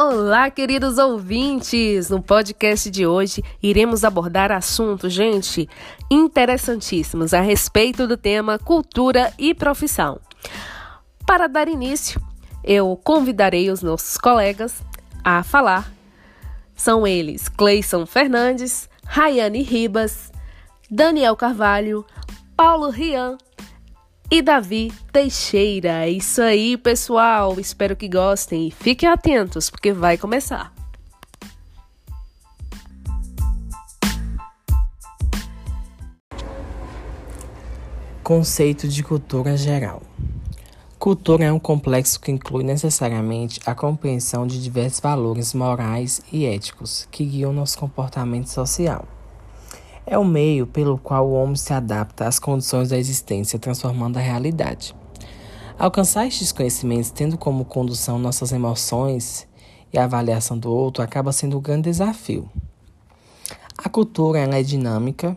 Olá, queridos ouvintes! No podcast de hoje iremos abordar assuntos, gente, interessantíssimos a respeito do tema cultura e profissão. Para dar início, eu convidarei os nossos colegas a falar. São eles Cleison Fernandes, Rayane Ribas, Daniel Carvalho, Paulo Rian e Davi Teixeira. É isso aí, pessoal. Espero que gostem e fiquem atentos, porque vai começar. Conceito de cultura geral. Cultura é um complexo que inclui necessariamente a compreensão de diversos valores morais e éticos que guiam nosso comportamento social. É o meio pelo qual o homem se adapta às condições da existência, transformando a realidade. Alcançar estes conhecimentos, tendo como condução nossas emoções e a avaliação do outro, acaba sendo um grande desafio. A cultura é dinâmica,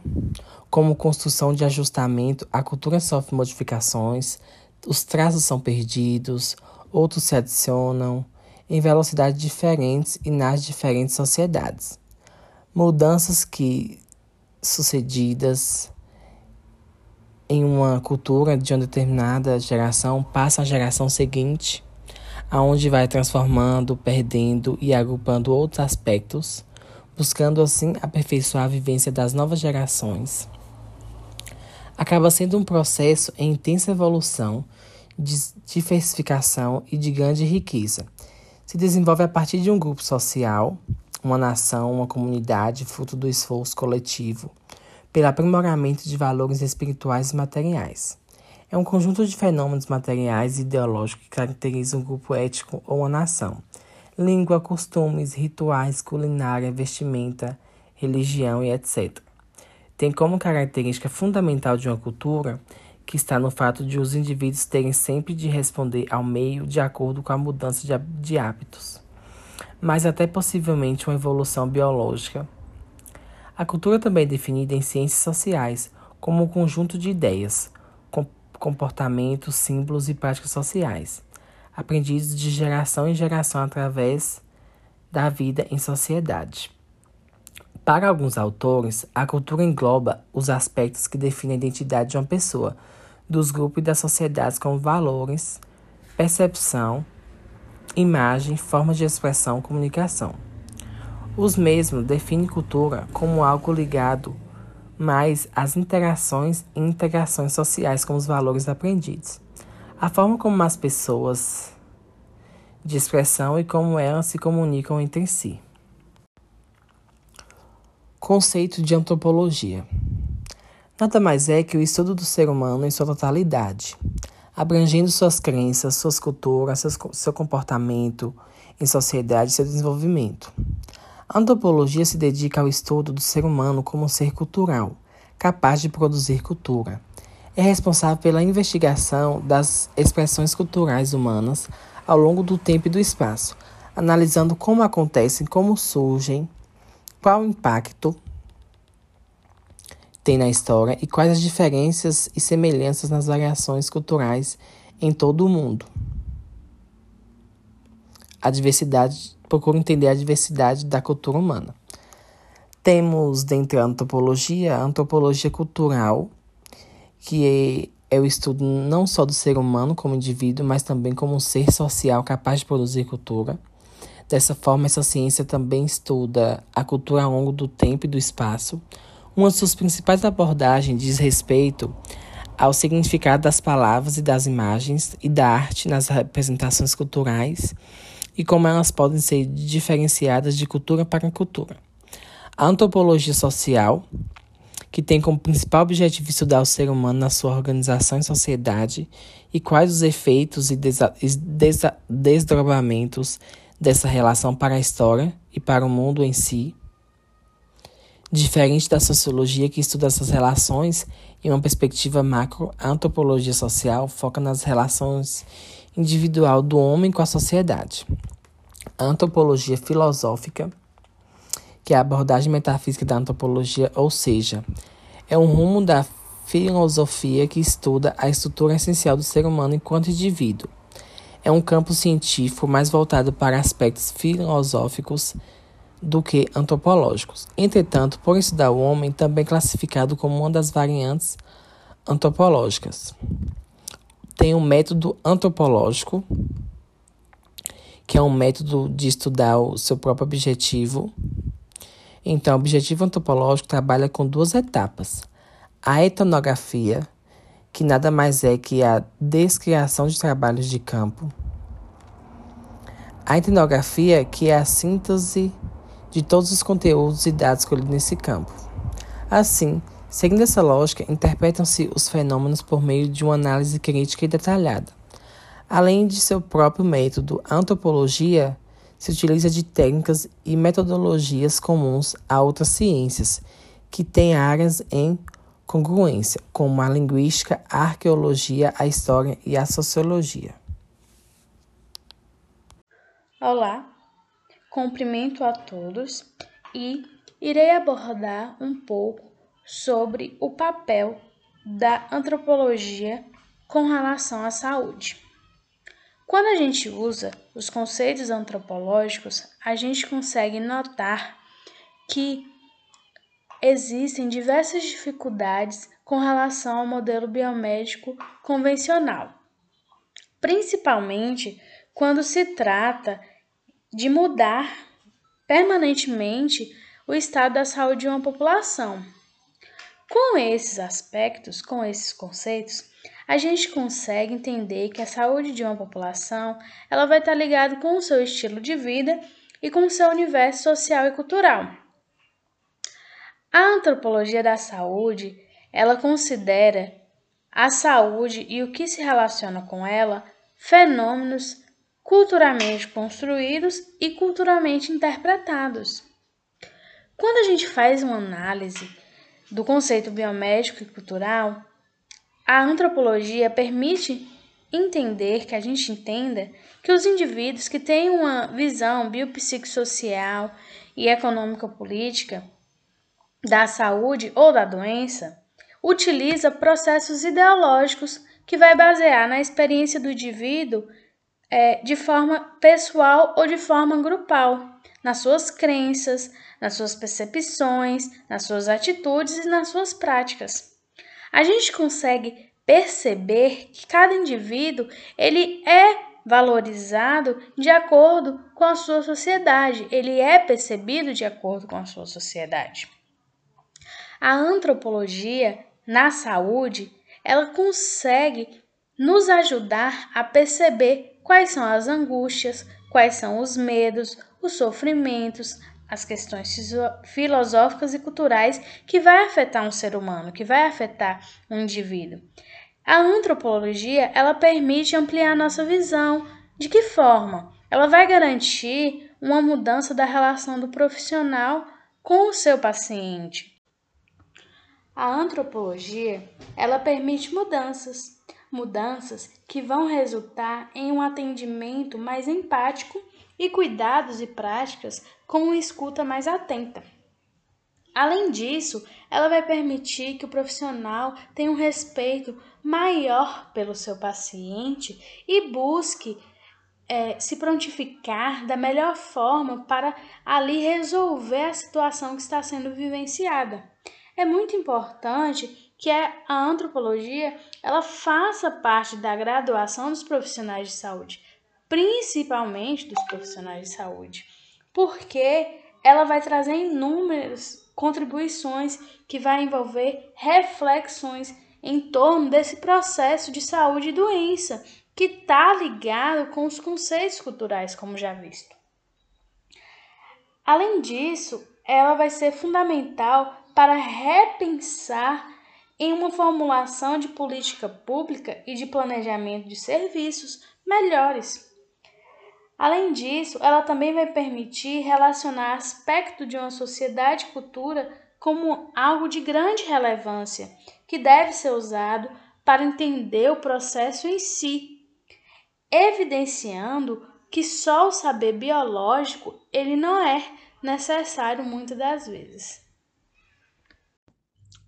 como construção de ajustamento, a cultura sofre modificações, os traços são perdidos, outros se adicionam, em velocidades diferentes e nas diferentes sociedades. Mudanças que sucedidas em uma cultura de uma determinada geração passa à geração seguinte, aonde vai transformando, perdendo e agrupando outros aspectos, buscando assim aperfeiçoar a vivência das novas gerações. Acaba sendo um processo em intensa evolução, de diversificação e de grande riqueza. Se desenvolve a partir de um grupo social uma nação, uma comunidade, fruto do esforço coletivo, pelo aprimoramento de valores espirituais e materiais. É um conjunto de fenômenos materiais e ideológicos que caracteriza um grupo ético ou uma nação. Língua, costumes, rituais, culinária, vestimenta, religião e etc. Tem como característica fundamental de uma cultura que está no fato de os indivíduos terem sempre de responder ao meio de acordo com a mudança de hábitos mas até possivelmente uma evolução biológica. A cultura também é definida em ciências sociais como um conjunto de ideias, comportamentos, símbolos e práticas sociais, aprendidos de geração em geração através da vida em sociedade. Para alguns autores, a cultura engloba os aspectos que definem a identidade de uma pessoa, dos grupos e das sociedades como valores, percepção, imagem, forma de expressão, comunicação. Os mesmos definem cultura como algo ligado mais às interações e integrações sociais com os valores aprendidos. A forma como as pessoas de expressão e como elas se comunicam entre si. Conceito de antropologia. Nada mais é que o estudo do ser humano em sua totalidade, abrangendo suas crenças, suas culturas, seus, seu comportamento em sociedade e seu desenvolvimento. A antropologia se dedica ao estudo do ser humano como um ser cultural, capaz de produzir cultura. É responsável pela investigação das expressões culturais humanas ao longo do tempo e do espaço, analisando como acontecem, como surgem, qual o impacto tem na história e quais as diferenças e semelhanças nas variações culturais em todo o mundo. A diversidade, procura entender a diversidade da cultura humana. Temos dentro da antropologia a antropologia cultural, que é, é o estudo não só do ser humano como indivíduo, mas também como um ser social capaz de produzir cultura. Dessa forma, essa ciência também estuda a cultura ao longo do tempo e do espaço, uma de suas principais abordagens diz respeito ao significado das palavras e das imagens e da arte nas representações culturais e como elas podem ser diferenciadas de cultura para cultura. A antropologia social, que tem como principal objetivo estudar o ser humano na sua organização e sociedade e quais os efeitos e desdobramentos dessa relação para a história e para o mundo em si. Diferente da sociologia que estuda essas relações em uma perspectiva macro, a antropologia social foca nas relações individual do homem com a sociedade. A antropologia filosófica, que é a abordagem metafísica da antropologia, ou seja, é um rumo da filosofia que estuda a estrutura essencial do ser humano enquanto indivíduo. é um campo científico mais voltado para aspectos filosóficos do que antropológicos. Entretanto, por estudar o homem, também classificado como uma das variantes antropológicas. Tem o um método antropológico, que é um método de estudar o seu próprio objetivo. Então, o objetivo antropológico trabalha com duas etapas: a etnografia, que nada mais é que a descriação de trabalhos de campo, a etnografia, que é a síntese de todos os conteúdos e dados colhidos nesse campo. Assim, seguindo essa lógica, interpretam-se os fenômenos por meio de uma análise crítica e detalhada. Além de seu próprio método, a antropologia se utiliza de técnicas e metodologias comuns a outras ciências, que têm áreas em congruência, como a linguística, a arqueologia, a história e a sociologia. Olá, Cumprimento a todos e irei abordar um pouco sobre o papel da antropologia com relação à saúde. Quando a gente usa os conceitos antropológicos, a gente consegue notar que existem diversas dificuldades com relação ao modelo biomédico convencional, principalmente quando se trata de mudar permanentemente o estado da saúde de uma população. Com esses aspectos, com esses conceitos, a gente consegue entender que a saúde de uma população ela vai estar ligada com o seu estilo de vida e com o seu universo social e cultural. A antropologia da saúde ela considera a saúde e o que se relaciona com ela fenômenos culturalmente construídos e culturalmente interpretados. Quando a gente faz uma análise do conceito biomédico e cultural, a antropologia permite entender que a gente entenda que os indivíduos que têm uma visão biopsicossocial e econômica política da saúde ou da doença utiliza processos ideológicos que vai basear na experiência do indivíduo é, de forma pessoal ou de forma grupal, nas suas crenças, nas suas percepções, nas suas atitudes e nas suas práticas. A gente consegue perceber que cada indivíduo ele é valorizado de acordo com a sua sociedade, ele é percebido de acordo com a sua sociedade. A antropologia na saúde, ela consegue nos ajudar a perceber quais são as angústias, quais são os medos, os sofrimentos, as questões filosóficas e culturais que vai afetar um ser humano, que vai afetar um indivíduo. A antropologia, ela permite ampliar nossa visão. De que forma? Ela vai garantir uma mudança da relação do profissional com o seu paciente. A antropologia, ela permite mudanças mudanças que vão resultar em um atendimento mais empático e cuidados e práticas com uma escuta mais atenta. Além disso, ela vai permitir que o profissional tenha um respeito maior pelo seu paciente e busque é, se prontificar da melhor forma para ali resolver a situação que está sendo vivenciada. É muito importante que é a antropologia, ela faça parte da graduação dos profissionais de saúde, principalmente dos profissionais de saúde, porque ela vai trazer inúmeras contribuições que vai envolver reflexões em torno desse processo de saúde e doença, que está ligado com os conceitos culturais, como já visto. Além disso, ela vai ser fundamental para repensar em uma formulação de política pública e de planejamento de serviços melhores. Além disso, ela também vai permitir relacionar aspecto de uma sociedade e cultura como algo de grande relevância, que deve ser usado para entender o processo em si, evidenciando que só o saber biológico ele não é necessário muitas das vezes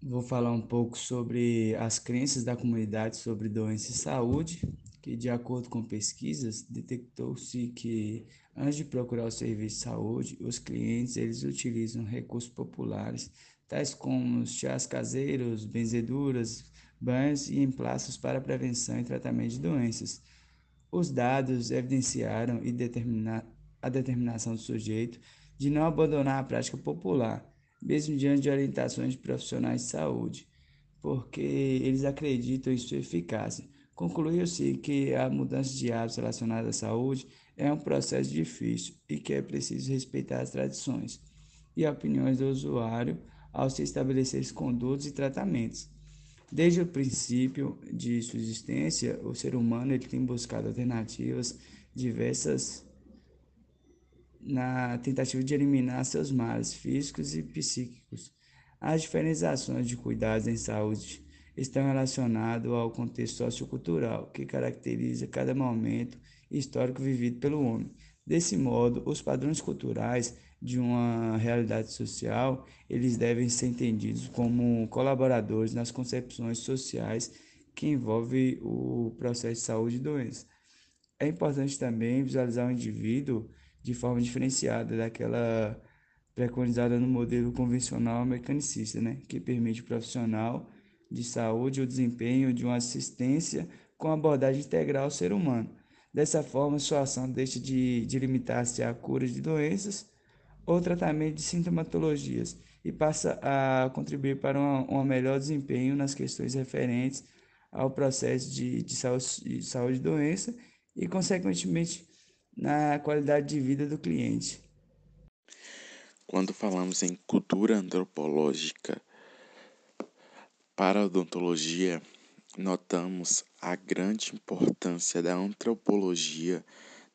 vou falar um pouco sobre as crenças da comunidade sobre doença e saúde que, de acordo com pesquisas, detectou-se que, antes de procurar o serviço de saúde, os clientes eles utilizam recursos populares, tais como chás caseiros, benzeduras, banhos e emplaços para prevenção e tratamento de doenças. Os dados evidenciaram e determinar a determinação do sujeito de não abandonar a prática popular, mesmo diante de orientações de profissionais de saúde, porque eles acreditam em sua eficácia. Concluiu-se que a mudança de hábitos relacionados à saúde é um processo difícil e que é preciso respeitar as tradições e opiniões do usuário ao se estabelecer condutas e tratamentos. Desde o princípio de sua existência, o ser humano ele tem buscado alternativas diversas na tentativa de eliminar seus males físicos e psíquicos. As diferenciações de cuidados em saúde estão relacionadas ao contexto sociocultural que caracteriza cada momento histórico vivido pelo homem. Desse modo, os padrões culturais de uma realidade social, eles devem ser entendidos como colaboradores nas concepções sociais que envolvem o processo de saúde e doença. É importante também visualizar o indivíduo de forma diferenciada daquela preconizada no modelo convencional mecanicista, né, que permite ao profissional de saúde o desempenho de uma assistência com abordagem integral ao ser humano. Dessa forma, sua ação deixa de, de limitar-se à cura de doenças ou tratamento de sintomatologias e passa a contribuir para um, melhor desempenho nas questões referentes ao processo de, de, saúde, de saúde e doença e, consequentemente, na qualidade de vida do cliente. Quando falamos em cultura antropológica para a odontologia, notamos a grande importância da antropologia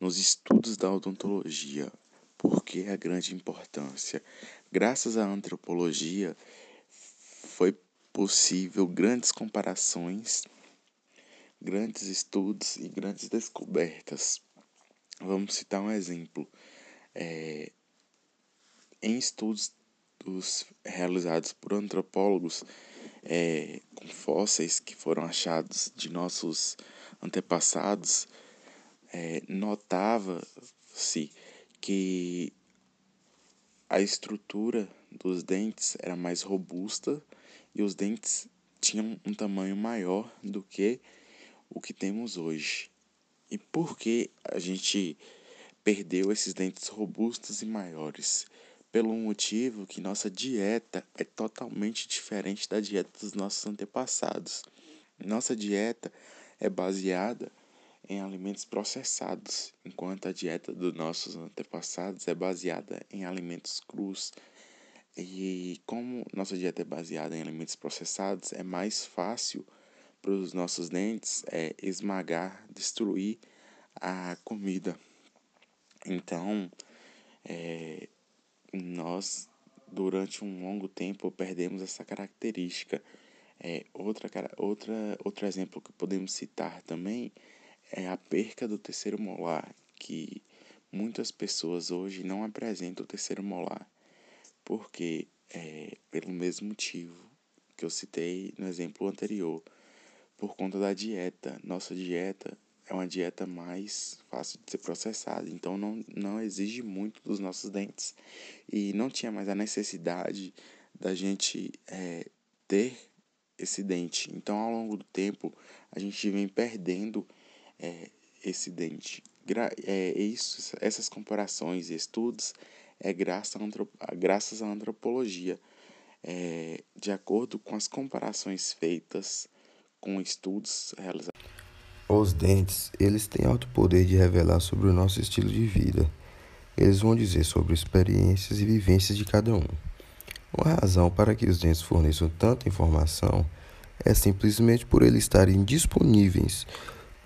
nos estudos da odontologia. Por que a grande importância? Graças à antropologia foi possível grandes comparações, grandes estudos e grandes descobertas. Vamos citar um exemplo. É, em estudos dos, realizados por antropólogos é, com fósseis que foram achados de nossos antepassados, é, notava-se que a estrutura dos dentes era mais robusta e os dentes tinham um tamanho maior do que o que temos hoje. E por que a gente perdeu esses dentes robustos e maiores? Pelo motivo que nossa dieta é totalmente diferente da dieta dos nossos antepassados. Nossa dieta é baseada em alimentos processados, enquanto a dieta dos nossos antepassados é baseada em alimentos crus. E como nossa dieta é baseada em alimentos processados, é mais fácil para os nossos dentes é esmagar, destruir a comida. Então, é, nós, durante um longo tempo, perdemos essa característica. É, outra, outra, outro exemplo que podemos citar também é a perca do terceiro molar, que muitas pessoas hoje não apresentam o terceiro molar, porque é, pelo mesmo motivo que eu citei no exemplo anterior, por conta da dieta. Nossa dieta é uma dieta mais fácil de ser processada, então não, não exige muito dos nossos dentes. E não tinha mais a necessidade da gente é, ter esse dente. Então, ao longo do tempo, a gente vem perdendo é, esse dente. Gra é, isso, essas comparações e estudos é graças, a graças à antropologia. É, de acordo com as comparações feitas com estudos realizados. Os dentes, eles têm alto poder de revelar sobre o nosso estilo de vida. Eles vão dizer sobre experiências e vivências de cada um. Uma razão para que os dentes forneçam tanta informação é simplesmente por eles estarem disponíveis,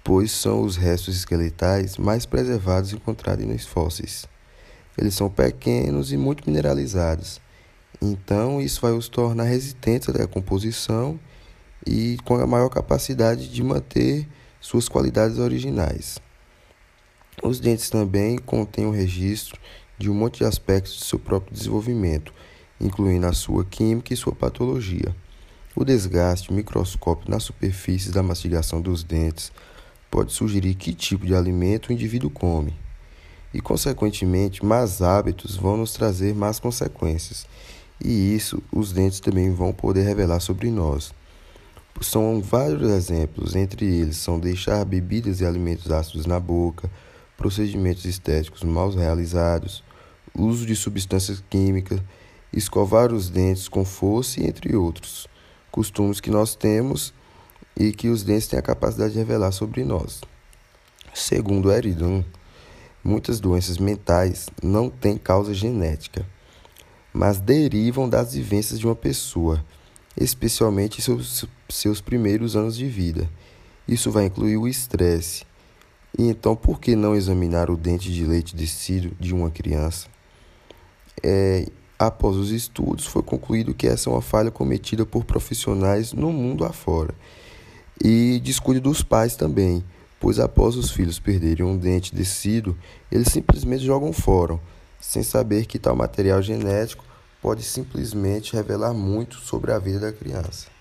pois são os restos esqueletais mais preservados encontrados nos fósseis. Eles são pequenos e muito mineralizados, então isso vai os tornar resistentes à decomposição e com a maior capacidade de manter suas qualidades originais. Os dentes também contêm o um registro de um monte de aspectos de seu próprio desenvolvimento, incluindo a sua química e sua patologia. O desgaste microscópico na superfície da mastigação dos dentes pode sugerir que tipo de alimento o indivíduo come. E, consequentemente, más hábitos vão nos trazer más consequências. E isso os dentes também vão poder revelar sobre nós. São vários exemplos, entre eles são deixar bebidas e alimentos ácidos na boca, procedimentos estéticos mal realizados, uso de substâncias químicas, escovar os dentes com força, entre outros. Costumes que nós temos e que os dentes têm a capacidade de revelar sobre nós. Segundo Eridan, muitas doenças mentais não têm causa genética, mas derivam das vivências de uma pessoa, especialmente em seus, seus primeiros anos de vida. Isso vai incluir o estresse. E então, por que não examinar o dente de leite descido de uma criança? É, após os estudos, foi concluído que essa é uma falha cometida por profissionais no mundo afora e descuide dos pais também, pois após os filhos perderem um dente descido, eles simplesmente jogam fora, sem saber que tal material genético pode simplesmente revelar muito sobre a vida da criança.